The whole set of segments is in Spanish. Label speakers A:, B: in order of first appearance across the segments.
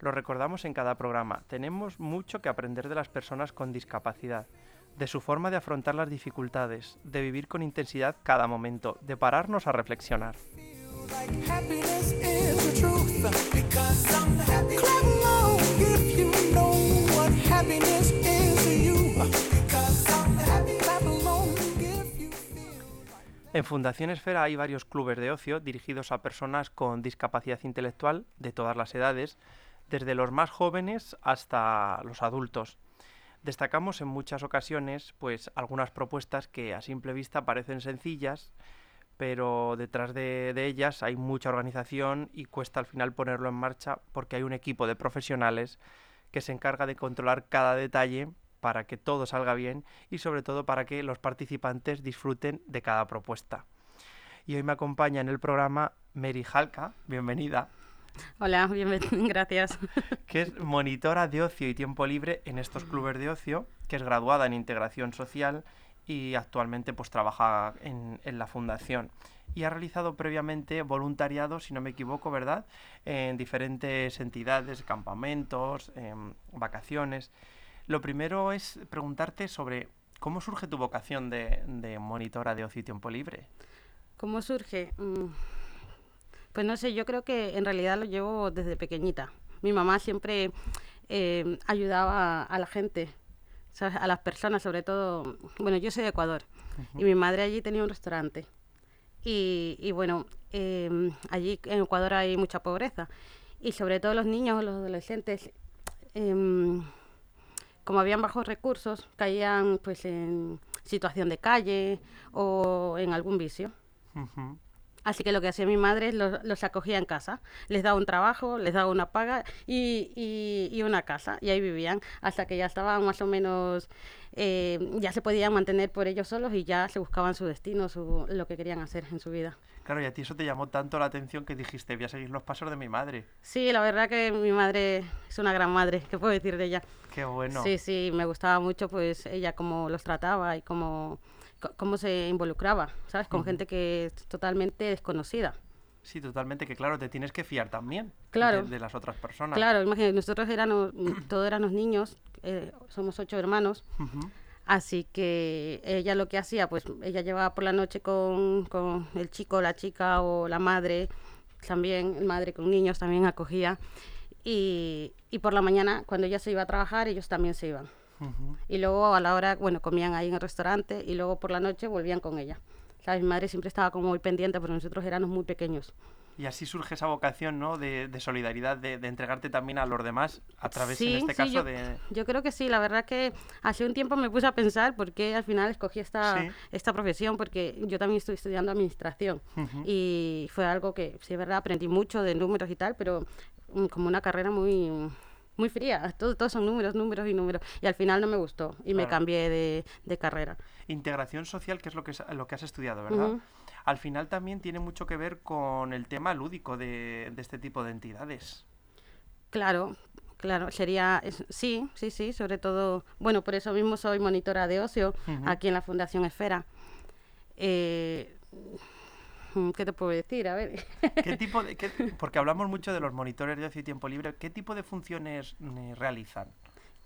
A: Lo recordamos en cada programa. Tenemos mucho que aprender de las personas con discapacidad, de su forma de afrontar las dificultades, de vivir con intensidad cada momento, de pararnos a reflexionar. En Fundación Esfera hay varios clubes de ocio dirigidos a personas con discapacidad intelectual de todas las edades, desde los más jóvenes hasta los adultos. Destacamos en muchas ocasiones pues algunas propuestas que a simple vista parecen sencillas, pero detrás de, ellas hay mucha organización y cuesta al final ponerlo en marcha porque hay un equipo de profesionales que se encarga de controlar cada detalle para que todo salga bien y sobre todo para que los participantes disfruten de cada propuesta. Y hoy me acompaña en el programa Mary Halka, bienvenida.
B: Hola, bienvenida, gracias.
A: Que es monitora de ocio y tiempo libre en estos clubes de ocio, que es graduada en integración social y actualmente pues trabaja en, en la fundación y ha realizado previamente voluntariado, si no me equivoco, ¿verdad? En diferentes entidades, campamentos, en vacaciones. Lo primero es preguntarte sobre cómo surge tu vocación de, de monitora de ocio y tiempo libre.
B: ¿Cómo surge? Mm, pues no sé, yo creo que en realidad lo llevo desde pequeñita. Mi mamá siempre eh, ayudaba a la gente, ¿sabes? a las personas, sobre todo. Bueno, yo soy de Ecuador uh -huh. y mi madre allí tenía un restaurante. Y, y bueno, eh, allí en Ecuador hay mucha pobreza y sobre todo los niños, los adolescentes. Eh, como habían bajos recursos, caían pues en situación de calle o en algún vicio. Uh -huh. Así que lo que hacía mi madre es los, los, acogía en casa, les daba un trabajo, les daba una paga y, y, y, una casa, y ahí vivían hasta que ya estaban más o menos, eh, ya se podían mantener por ellos solos y ya se buscaban su destino, su, lo que querían hacer en su vida.
A: Claro, y a ti eso te llamó tanto la atención que dijiste, voy a seguir los pasos de mi madre.
B: Sí, la verdad que mi madre es una gran madre, ¿qué puedo decir de ella?
A: Qué bueno.
B: Sí, sí, me gustaba mucho pues ella cómo los trataba y cómo cómo se involucraba, ¿sabes? Con uh -huh. gente que es totalmente desconocida.
A: Sí, totalmente, que claro, te tienes que fiar también
B: claro.
A: de, de las otras personas.
B: Claro, imagínate, nosotros éramos, todos éramos niños, eh, somos ocho hermanos, uh -huh. así que ella lo que hacía, pues ella llevaba por la noche con, con el chico, la chica o la madre, también, madre con niños también acogía, y, y por la mañana, cuando ella se iba a trabajar, ellos también se iban. Uh -huh. Y luego a la hora, bueno, comían ahí en el restaurante y luego por la noche volvían con ella. O sea, mi madre siempre estaba como muy pendiente porque nosotros éramos muy pequeños.
A: Y así surge esa vocación, ¿no? De, de solidaridad, de, de, entregarte también a los demás a través,
B: sí,
A: en este
B: sí,
A: caso,
B: yo,
A: de...
B: Yo creo que sí, la verdad que hace un tiempo me puse a pensar por qué al final escogí esta, sí. esta profesión, porque yo también estoy estudiando administración uh -huh. y fue algo que, sí, es verdad, aprendí mucho de números y tal, pero mm, como una carrera muy muy fría, todos todo son números, números y números. Y al final no me gustó y claro. me cambié de, de, carrera.
A: Integración social, que es lo que, lo que has estudiado, ¿verdad? Uh -huh. Al final también tiene mucho que ver con el tema lúdico de, de este tipo de entidades.
B: Claro, claro, sería, es, sí, sí, sí, sobre todo, bueno, por eso mismo soy monitora de ocio uh -huh. aquí en la Fundación Esfera. Eh, ¿Qué te puedo decir? A ver.
A: ¿Qué tipo de, qué, porque hablamos mucho de los monitores de ocio y tiempo libre. ¿Qué tipo de funciones eh, realizan?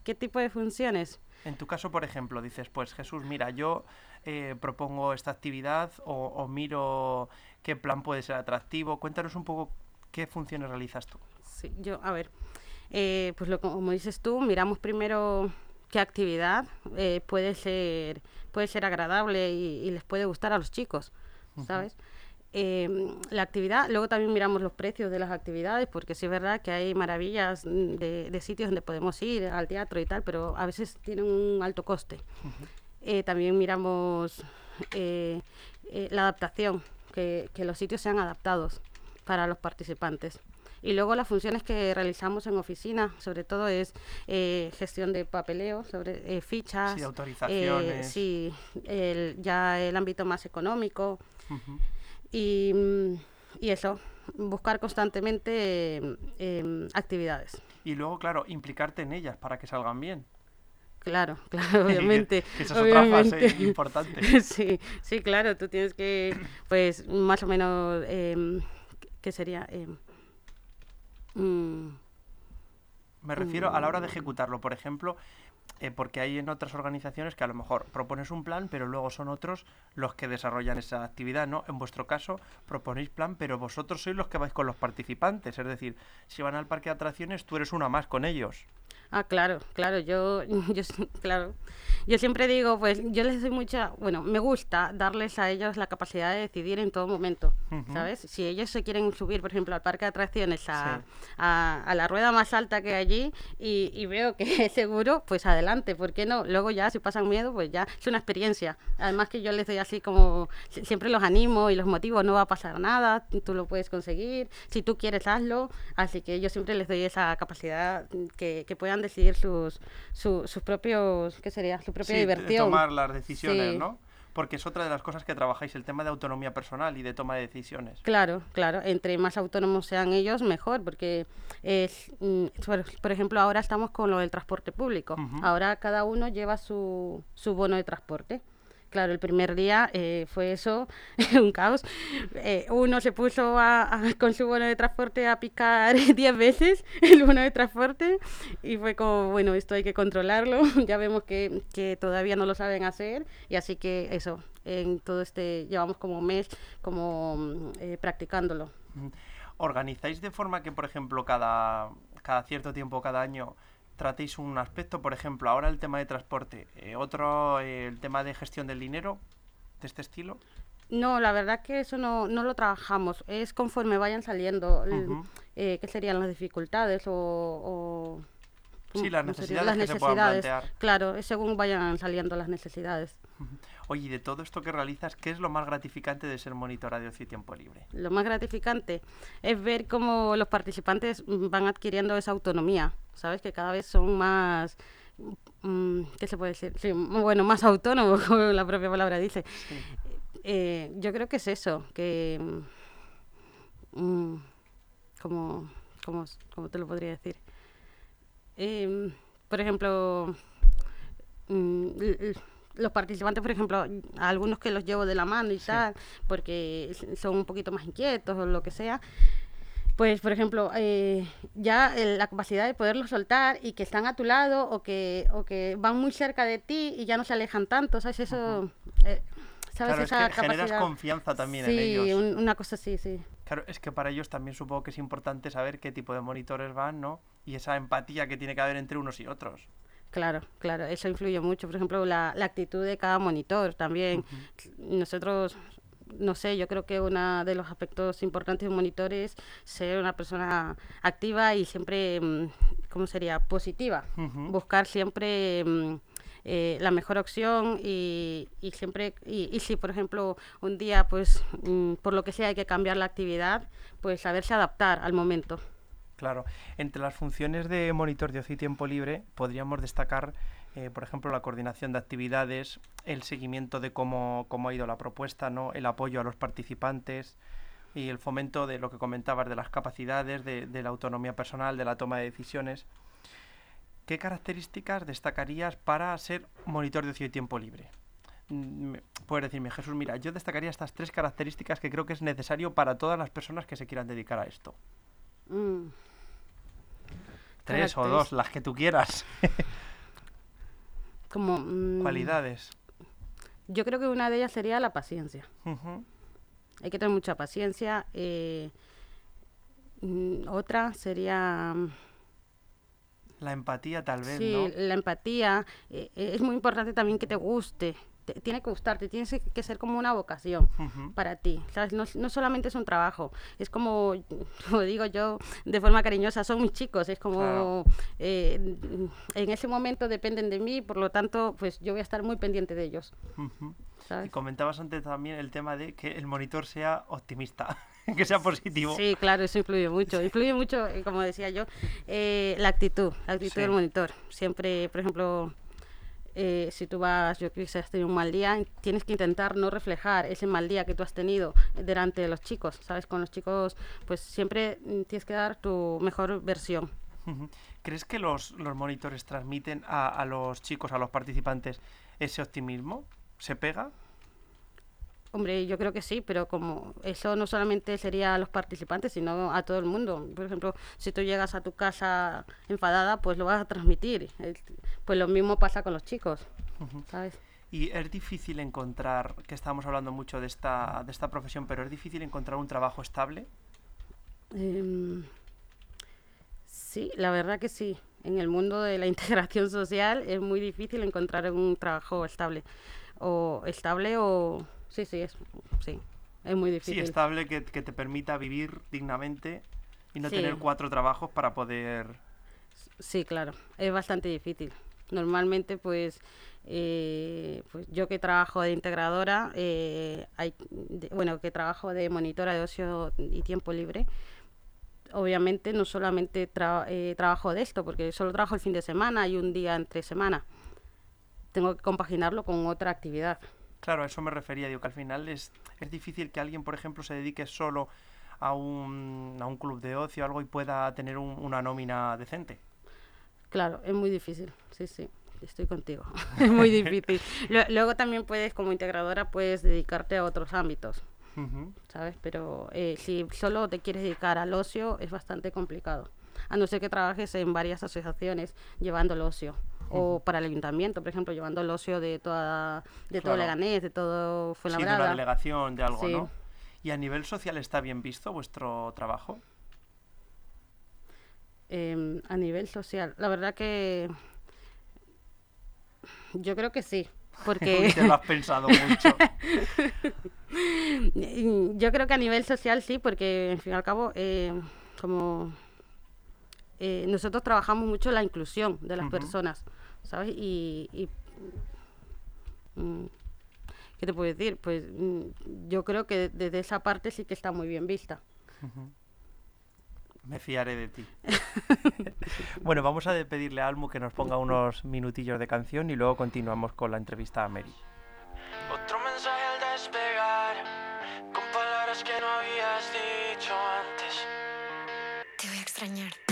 B: ¿Qué tipo de funciones?
A: En tu caso, por ejemplo, dices, pues Jesús, mira, yo eh, propongo esta actividad o, o, miro qué plan puede ser atractivo. Cuéntanos un poco qué funciones realizas tú.
B: Sí, yo, a ver, eh, pues lo, como dices tú, miramos primero qué actividad eh, puede ser puede ser agradable y, y, les puede gustar a los chicos, ¿sabes? Uh -huh eh, la actividad, luego también miramos los precios de las actividades, porque sí es verdad que hay maravillas de, de sitios donde podemos ir al teatro y tal, pero a veces tienen un alto coste. Uh -huh. eh, también miramos eh, la adaptación, que, que, los sitios sean adaptados para los participantes. Y luego las funciones que realizamos en oficina, sobre todo es eh, gestión de papeleo, sobre eh, fichas,
A: Sí, autorizaciones.
B: sí, el- ya el ámbito más económico. Y, y eso, buscar constantemente em, actividades.
A: Y luego, claro, implicarte en ellas para que salgan bien.
B: Claro, claro, obviamente.
A: que esa es otra fase importante.
B: sí, sí, claro, tú tienes que, pues, más o menos, em, ¿qué sería? Em, mm,
A: Me refiero a la hora de ejecutarlo, por ejemplo, eh, porque hay en otras organizaciones que a lo mejor propones un plan, pero luego son otros los que desarrollan esa actividad, ¿no? En vuestro caso, proponéis plan, pero vosotros sois los que vais con los participantes, es decir, si van al parque de atracciones, tú eres una más con ellos.
B: Ah, claro, claro, yo, yo, claro, yo siempre digo, pues, yo les doy mucha, bueno, me gusta darles a ellos la capacidad de decidir en todo momento. ¿sabes? Si ellos se quieren subir, por ejemplo, al parque de atracciones, a,
A: Sí.
B: a, a la rueda más alta que hay allí y, y veo que es seguro, pues adelante, ¿por qué no? Luego ya, si pasan miedo, pues ya es una experiencia. Además que yo les doy así como, si- siempre los animo y los motivo, no va a pasar nada, tú lo puedes conseguir, si tú quieres, hazlo. Así que yo siempre les doy esa capacidad que, que puedan decidir sus, su- sus propios, ¿qué sería? Su propia
A: Sí,
B: diversión.
A: tomar las decisiones,
B: Sí.
A: ¿no? Porque es otra de las cosas que trabajáis, el tema de autonomía personal y de toma de decisiones.
B: Claro, claro. Entre más autónomos sean ellos, mejor, porque es, mm, por, ejemplo, ahora estamos con lo del transporte público. Ahora cada uno lleva su, su bono de transporte. Claro, el primer día eh, fue eso, un caos. Eh, uno se puso a- con su bono de transporte a picar 10 veces el bono de transporte y fue como, bueno, esto hay que controlarlo. ya vemos que, que todavía no lo saben hacer y así que eso, en todo este, llevamos como un mes como mm, eh, practicándolo.
A: ¿Organizáis de forma que, por ejemplo, cada, cada cierto tiempo, cada año, tratéis un aspecto? Por ejemplo, ahora el tema de transporte, eh, otro eh, el tema de gestión del dinero, de este estilo.
B: No, la verdad que eso no, no lo trabajamos, es conforme vayan saliendo, eh, qué serían las dificultades o... o-
A: Sí,
B: ¿cómo-
A: las necesidades que se puedan plantear.
B: Claro, es según vayan saliendo las necesidades.
A: Oye, y de todo esto que realizas, ¿qué es lo más gratificante de ser monitora de ocio y tiempo libre?
B: Lo más gratificante es ver cómo los participantes mm, van adquiriendo esa autonomía, ¿sabes? Que cada vez son más, mm, ¿qué se puede decir? Sí, bueno, más autónomos, como la propia palabra dice. Eh, yo creo que es eso, que... mm, como, como, ¿Cómo te lo podría decir? Em, por ejemplo, mm, los participantes, por ejemplo, a algunos que los llevo de la mano y tal, porque son un poquito más inquietos o lo que sea, pues, por ejemplo, eh, ya eh, la capacidad de poderlos soltar y que están a tu lado o que, o que van muy cerca de ti y ya no se alejan tanto, ¿sabes? Eso, eh, ¿sabes?
A: Claro, es que generas confianza también en
B: Sí,
A: ellos.
B: un- una cosa así, sí.
A: Claro, es que para ellos también supongo que es importante saber qué tipo de monitores van, ¿no? Y esa empatía que tiene que haber entre unos y otros.
B: Claro, claro, eso influye mucho. Por ejemplo, la, la actitud de cada monitor también. Nosotros, no sé, yo creo que uno de los aspectos importantes de un monitor es ser una persona activa y siempre, mm, ¿cómo sería? Positiva. Buscar siempre mm, eh, la mejor opción y, y siempre, y, y si por ejemplo un día, pues mm, por lo que sea hay que cambiar la actividad, pues saberse adaptar al momento.
A: Claro, entre las funciones de monitor de ocio y tiempo libre podríamos destacar, eh, por ejemplo, la coordinación de actividades, el seguimiento de cómo, cómo ha ido la propuesta, ¿no? el apoyo a los participantes y el fomento de lo que comentabas, de las capacidades, de, la autonomía personal, de la toma de decisiones. ¿Qué características destacarías para ser monitor de ocio y tiempo libre? Mm, Puedes decirme, Jesús, mira, yo destacaría estas tres características que creo que es necesario para todas las personas que se quieran dedicar a esto.
B: Mm.
A: Tres o dos, las que tú quieras.
B: Como, mm,
A: Cualidades.
B: Yo creo que una de ellas sería la paciencia. Hay que tener mucha paciencia. eh, mm, otra sería
A: La empatía, tal vez,
B: sí,
A: ¿no?
B: la empatía. eh, eh, es muy importante también que te guste. Te- tiene que gustarte, tiene que- ser como una vocación para ti. ¿sabes? No, no solamente es un trabajo, es como, como digo yo de forma cariñosa, son mis chicos, es como
A: Claro.
B: eh, en ese momento dependen de mí, por lo tanto, pues yo voy a estar muy pendiente de ellos.
A: Y comentabas antes también el tema de que el monitor sea optimista, que sea positivo.
B: Sí, claro, eso influye mucho. Influye mucho, eh, como decía yo, eh, la actitud, la actitud del monitor. Siempre, por ejemplo, eh, si tú vas, yo creo que has tenido un mal día, tienes que intentar no reflejar ese mal día que tú has tenido delante de los chicos, ¿sabes? Con los chicos, pues siempre mm, tienes que dar tu mejor versión.
A: ¿Crees que los, los monitores transmiten a, a los chicos, a los participantes, ese optimismo? ¿Se pega?
B: Hombre, yo creo que sí, pero como eso no solamente sería a los participantes, sino a todo el mundo. Por ejemplo, si tú llegas a tu casa enfadada, pues lo vas a transmitir. Pues lo mismo pasa con los chicos, ¿sabes?
A: Y es difícil encontrar, que estamos hablando mucho de esta, de esta profesión, pero es difícil encontrar un trabajo estable.
B: Em, sí, la verdad que sí. En el mundo de la integración social es muy difícil encontrar un trabajo estable. O estable o sí, sí, es, sí, es muy difícil.
A: Sí, estable que, que te permita vivir dignamente y no tener cuatro trabajos para poder...
B: Sí, claro, es bastante difícil. Normalmente, pues, eh, pues yo que trabajo de integradora, eh, hay, bueno, que trabajo de monitora de ocio y tiempo libre, obviamente no solamente eh, trabajo de esto, porque solo trabajo el fin de semana y un día entre semana. Tengo que compaginarlo con otra actividad.
A: Claro, a eso me refería. Digo que al final es, es difícil que alguien, por ejemplo, se dedique solo a un, a un club de ocio o algo y pueda tener una nómina decente.
B: Claro, es muy difícil, sí, sí, estoy contigo. es muy difícil. Luego también puedes, como integradora, puedes dedicarte a otros ámbitos, ¿sabes? Pero eh, si solo te quieres dedicar al ocio, es bastante complicado. A no ser que trabajes en varias asociaciones llevando el ocio o para el ayuntamiento, por ejemplo, llevando el ocio de toda de todo Leganés, de todo Fuenlabrada.
A: Sí, de una delegación, de algo, ¿no? ¿Y a nivel social está bien visto vuestro trabajo?
B: Em, a nivel social, la verdad que yo creo que sí, porque...
A: Te lo has pensado mucho.
B: yo creo que a nivel social sí, porque, en fin y al cabo, eh, como eh, nosotros trabajamos mucho la inclusión de las personas. ¿sabes? Y, mm, ¿qué te puedo decir? Pues mm, yo creo que desde esa parte sí que está muy bien vista.
A: Me fiaré de ti. bueno, vamos a pedirle a Almu que nos ponga unos minutillos de canción y luego continuamos con la entrevista a Mary. Otro mensaje al despegar, con palabras que no habías dicho antes.
C: Te voy a extrañar.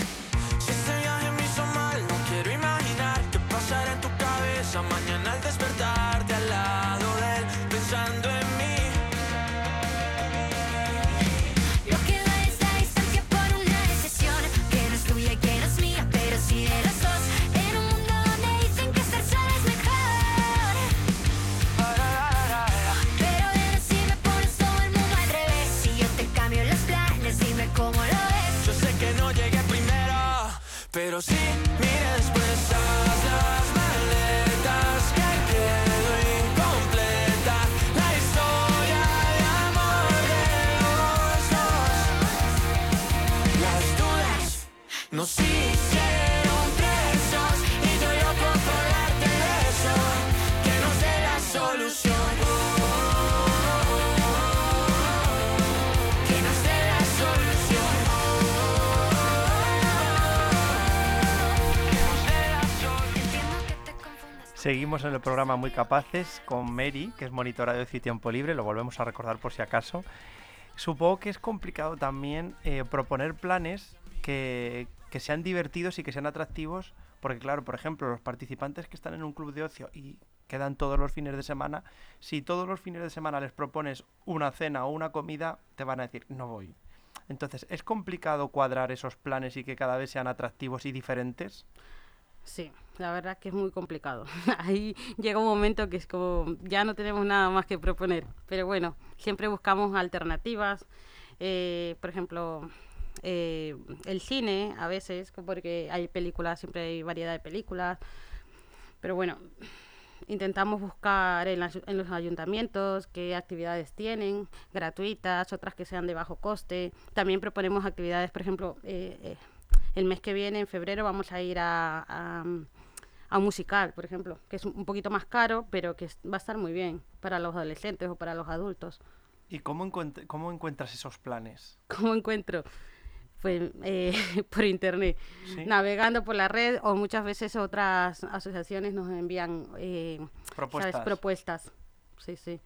C: No se hicieron presos y yo loco por darte eso, que no sé la solución. Que sé la solución. Que sé la solución.
A: Seguimos en el programa Muy Capaces con Mary, que es monitora de ocio y tiempo libre, lo volvemos a recordar por si acaso. Supongo que es complicado también eh, proponer planes que, que sean divertidos y que sean atractivos, porque claro, por ejemplo, los participantes que están en un club de ocio y quedan todos los fines de semana, si todos los fines de semana les propones una cena o una comida, te van a decir, no voy. Entonces, ¿es complicado cuadrar esos planes y que cada vez sean atractivos y diferentes?
B: Sí, la verdad que es muy complicado. Ahí llega un momento que es como, ya no tenemos nada más que proponer. Pero bueno, siempre buscamos alternativas. Eh, por ejemplo, eh, el cine a veces, porque hay películas, siempre hay variedad de películas, pero bueno, intentamos buscar en, los ayuntamientos qué actividades tienen, gratuitas, otras que sean de bajo coste. También proponemos actividades, por ejemplo, eh, eh, el mes que viene, en febrero, vamos a ir a, a un musical, por ejemplo, que es un poquito más caro, pero que va a estar muy bien para los adolescentes o para los adultos.
A: ¿Y cómo, encuent- cómo encuentras esos planes?
B: ¿Cómo encuentro? Pues eh, por internet,
A: ¿Sí?
B: navegando por la red o muchas veces otras asociaciones nos envían eh, ¿sabes?
A: Propuestas.
B: propuestas. Sí, sí.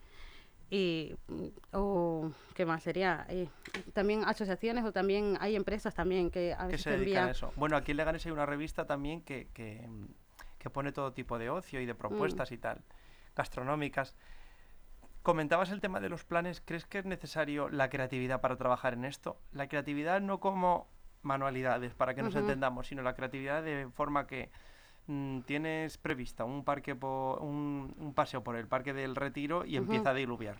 B: Y, mm, o, ¿qué más sería? Eh, también asociaciones o también hay empresas también que a veces
A: se a eso. Bueno, aquí en Leganés hay una revista también que, que, mm, que pone todo tipo de ocio
B: Mm.
A: y de propuestas y tal, gastronómicas. Comentabas el tema de los planes. ¿Crees que es necesario la creatividad para trabajar en esto? La creatividad no como manualidades, para que nos entendamos, sino la creatividad de forma que mm, tienes prevista un parque po- un, un paseo por el parque del Retiro y empieza a diluviar.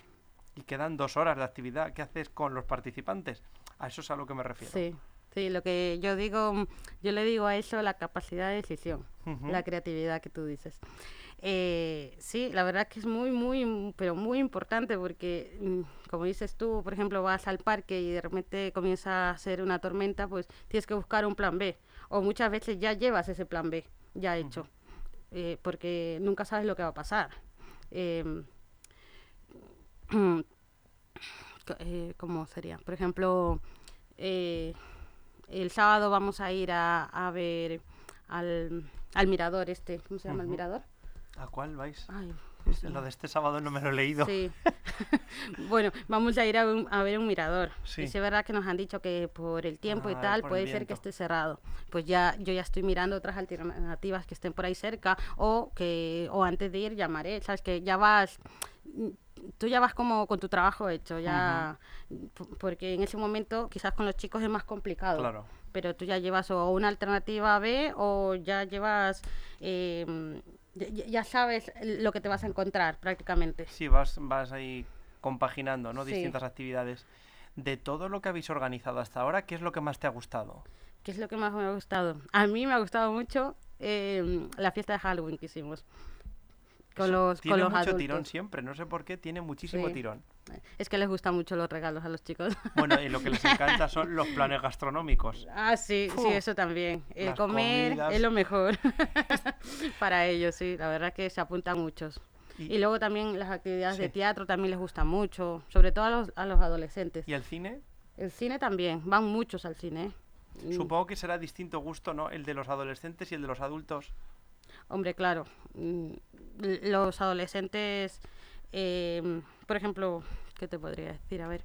A: Y quedan dos horas de actividad. ¿Qué haces con los participantes? A eso es a lo que me refiero.
B: Sí, sí, lo que yo digo, yo le digo a eso la capacidad de decisión, La creatividad que tú dices. Eh, sí, la verdad que es muy, muy, pero muy importante porque, mm, como dices tú, por ejemplo, vas al parque y de repente comienza a hacer una tormenta, pues tienes que buscar un plan B. O muchas veces ya llevas ese plan B ya hecho, eh, porque nunca sabes lo que va a pasar. Em, eh, ¿Cómo sería? Por ejemplo, el sábado vamos a ir a, a ver al, al mirador este, ¿cómo se llama el mirador?
A: ¿A cuál vais?
B: Ay,
A: Lo de este sábado no me lo he leído.
B: Sí. bueno, vamos a ir a, un- a ver un mirador.
A: Sí.
B: Y sí es verdad que nos han dicho que por el tiempo y
A: Ah,
B: tal
A: por el
B: puede ser que esté cerrado. Pues ya yo ya estoy mirando otras alternativas que estén por ahí cerca o que o antes de ir llamaré, sabes que ya vas tú ya vas como con tu trabajo hecho, ya p- porque en ese momento quizás con los chicos es más complicado.
A: Claro.
B: Pero tú ya llevas o una alternativa B o ya llevas eh, ya- sabes lo que te vas a encontrar prácticamente.
A: Sí, vas, vas ahí compaginando, ¿no?
B: Sí.
A: Distintas actividades. De todo lo que habéis organizado hasta ahora, ¿qué es lo que más te ha gustado?
B: ¿Qué es lo que más me ha gustado? A mí me ha gustado mucho eh, la fiesta de Halloween que hicimos. Con los,
A: tiene
B: con los
A: mucho
B: adultos.
A: tirón siempre, no sé por qué, tiene muchísimo
B: Sí.
A: tirón.
B: Es que les gustan mucho los regalos a los chicos.
A: Bueno, y lo que les encanta son los planes gastronómicos.
B: ah, sí, sí, eso también. El
A: las
B: comer
A: comidas.
B: es lo mejor para ellos, sí. La verdad que se apuntan muchos.
A: Y,
B: Y luego también las actividades de teatro también les gustan mucho, sobre todo a los, a los adolescentes.
A: ¿y el cine?
B: El cine también, van muchos al cine. ¿eh? Mm,
A: Supongo que será distinto gusto, ¿no? El de los adolescentes y el de los adultos.
B: Hombre, claro. Los adolescentes, eh, por ejemplo, ¿qué te podría decir? A ver.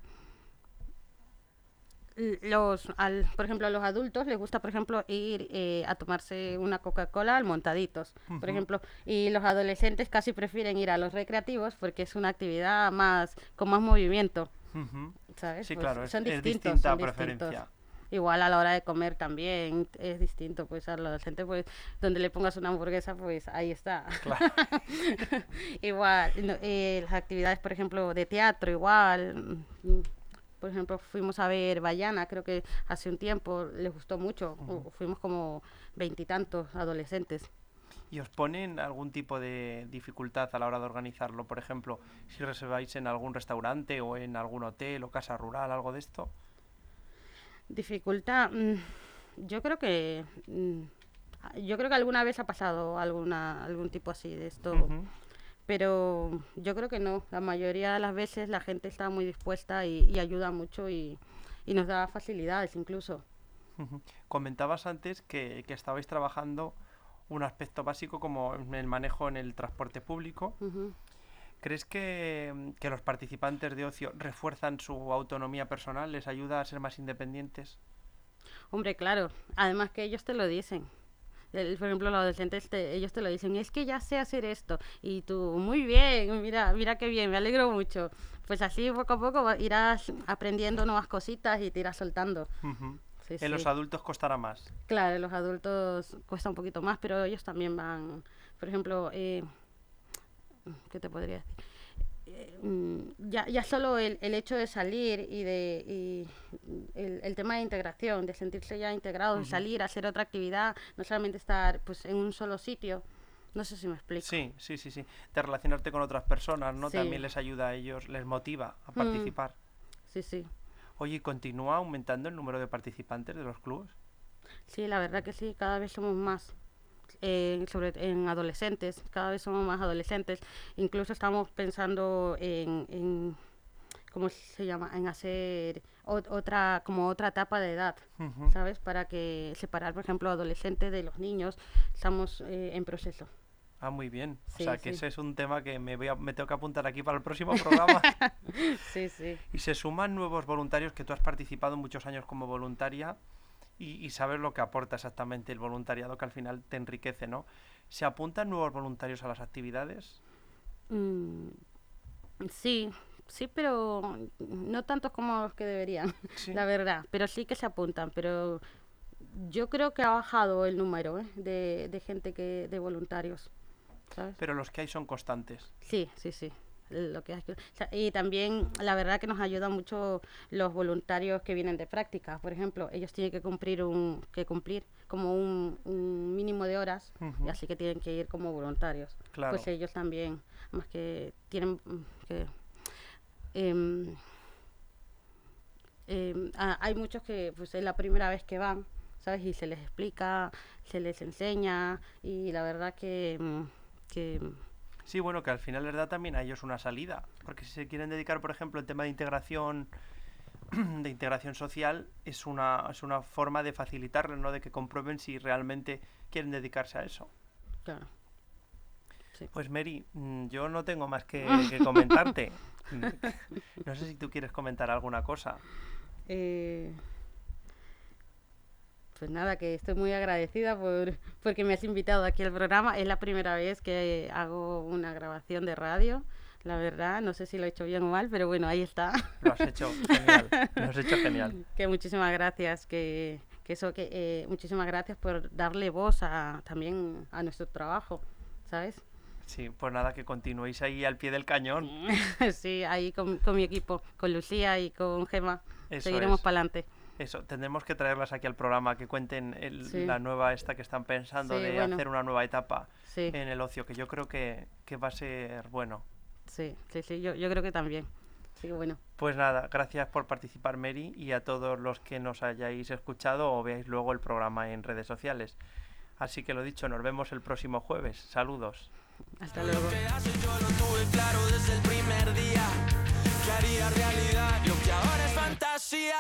B: Los, al, por ejemplo, a los adultos les gusta, por ejemplo, ir eh, a tomarse una Coca-Cola al montaditos, por ejemplo, y los adolescentes casi prefieren ir a los recreativos porque es una actividad más con más movimiento. ¿sabes?
A: Sí,
B: Pues
A: claro, es,
B: son
A: es
B: distintos,
A: distinta
B: son distintos. Igual a la hora de comer también es distinto, pues al adolescente, pues donde le pongas una hamburguesa, pues ahí está.
A: Claro.
B: igual, no, eh, las actividades, por ejemplo, de teatro, igual. mm, Por ejemplo, fuimos a ver Bayana, creo que hace un tiempo, les gustó mucho. Fuimos como veintitantos adolescentes.
A: ¿Y os ponen algún tipo de dificultad a la hora de organizarlo? Por ejemplo, si reserváis en algún restaurante o en algún hotel o casa rural, algo de esto.
B: Dificultad, mm, yo creo que mm, yo creo que alguna vez ha pasado alguna algún tipo así de esto, pero yo creo que no. La mayoría de las veces la gente está muy dispuesta y, y ayuda mucho y, y nos da facilidades incluso.
A: Comentabas antes que, que estabais trabajando un aspecto básico como el manejo en el transporte público. ¿Crees que, mm, que los participantes de ocio refuerzan su autonomía personal? ¿Les ayuda a ser más independientes?
B: Hombre, claro. Además que ellos te lo dicen. El- por ejemplo, los adolescentes, te- ellos te lo dicen, es que ya sé hacer esto. Y tú, muy bien, mira, mira qué bien, me alegro mucho. Pues así poco a poco irás aprendiendo nuevas cositas y te irás soltando.
A: Ujú.
B: Sí,
A: En los
B: sí.
A: adultos costará más.
B: Claro, los adultos cuesta un poquito más, pero ellos también van, por ejemplo, eh, ¿qué te podría decir? Eh, mm, ya, ya solo el, el hecho de salir y de y el, el tema de integración, de sentirse ya integrados, de salir a hacer otra actividad, no solamente estar pues en un solo sitio. No sé si me explico.
A: Sí, sí, sí, sí. De relacionarte con otras personas, ¿no?
B: Sí.
A: También les ayuda a ellos, les motiva a
B: Mm.
A: participar.
B: Sí, sí.
A: Oye, ¿y ¿continúa aumentando el número de participantes de los clubes?
B: Sí, la verdad que sí, cada vez somos más. Eh, sobre en adolescentes, cada vez somos más adolescentes. Incluso estamos pensando en, en ¿cómo se llama? En hacer ot- otra, como otra etapa de edad,
A: Ujú.
B: ¿sabes? Para que separar, por ejemplo, adolescentes de los niños. Estamos eh, en proceso.
A: Ah, muy bien. o
B: Sí,
A: sea, que
B: sí.
A: ese es un tema que me, voy a- me tengo que apuntar aquí para el próximo programa.
B: Sí, sí.
A: y se suman nuevos voluntarios que tú has participado muchos años como voluntaria y, y sabes lo que aporta exactamente el voluntariado que al final te enriquece, ¿no? ¿Se apuntan nuevos voluntarios a las actividades?
B: Mm, sí, sí, pero no tantos como los que deberían,
A: Sí.
B: la verdad. Pero sí que se apuntan, pero yo creo que ha bajado el número ¿eh? de, de gente que de voluntarios, ¿sabes?
A: Pero los que hay son constantes.
B: Sí, sí, sí. Lo que y también la verdad que nos ayudan mucho los voluntarios que vienen de práctica. Por ejemplo, ellos tienen que cumplir un que cumplir como un, un mínimo de horas y así que tienen que ir como voluntarios.
A: Claro.
B: Pues ellos también, más que tienen mm, que ah, hay muchos que pues es la primera vez que van, ¿sabes? Y se les explica, se les enseña y la verdad que mm, que
A: Sí, bueno, que al final les da también a ellos una salida. Porque si se quieren dedicar, por ejemplo, al tema de integración de integración social, es una, es una forma de facilitarles, ¿no? De que comprueben si realmente quieren dedicarse a eso.
B: claro.
A: Pues Mary, mm, yo no tengo más que, que comentarte. No sé si tú quieres comentar alguna cosa.
B: Eh, pues nada, que estoy muy agradecida por porque me has invitado aquí al programa. Es la primera vez que hago una grabación de radio. La verdad, no sé si lo he hecho bien o mal, pero bueno, ahí está.
A: Lo has hecho genial. Lo has hecho genial.
B: que muchísimas gracias, que, que eso que eh, muchísimas gracias por darle voz a también a nuestro trabajo, ¿sabes?
A: Sí, pues nada, que continuéis ahí al pie del cañón.
B: sí, ahí con, con mi equipo, con Lucía y con Gema,
A: Eso
B: seguiremos para adelante.
A: Eso, tendremos que traerlas aquí al programa, que cuenten el-
B: Sí.
A: la nueva esta que están pensando
B: Sí,
A: de
B: bueno.
A: hacer una nueva etapa
B: Sí,
A: en el ocio, que yo creo que, que va a ser bueno.
B: sí, sí, sí, yo, yo creo que también. Que bueno.
A: Pues nada, gracias por participar, Mary, y a todos los que nos hayáis escuchado o veáis luego el programa en redes sociales. Así que lo dicho, nos vemos el próximo jueves. Saludos.
B: Hasta luego.
D: yo lo tuve claro desde el primer día que haría realidad lo que ahora es fantasía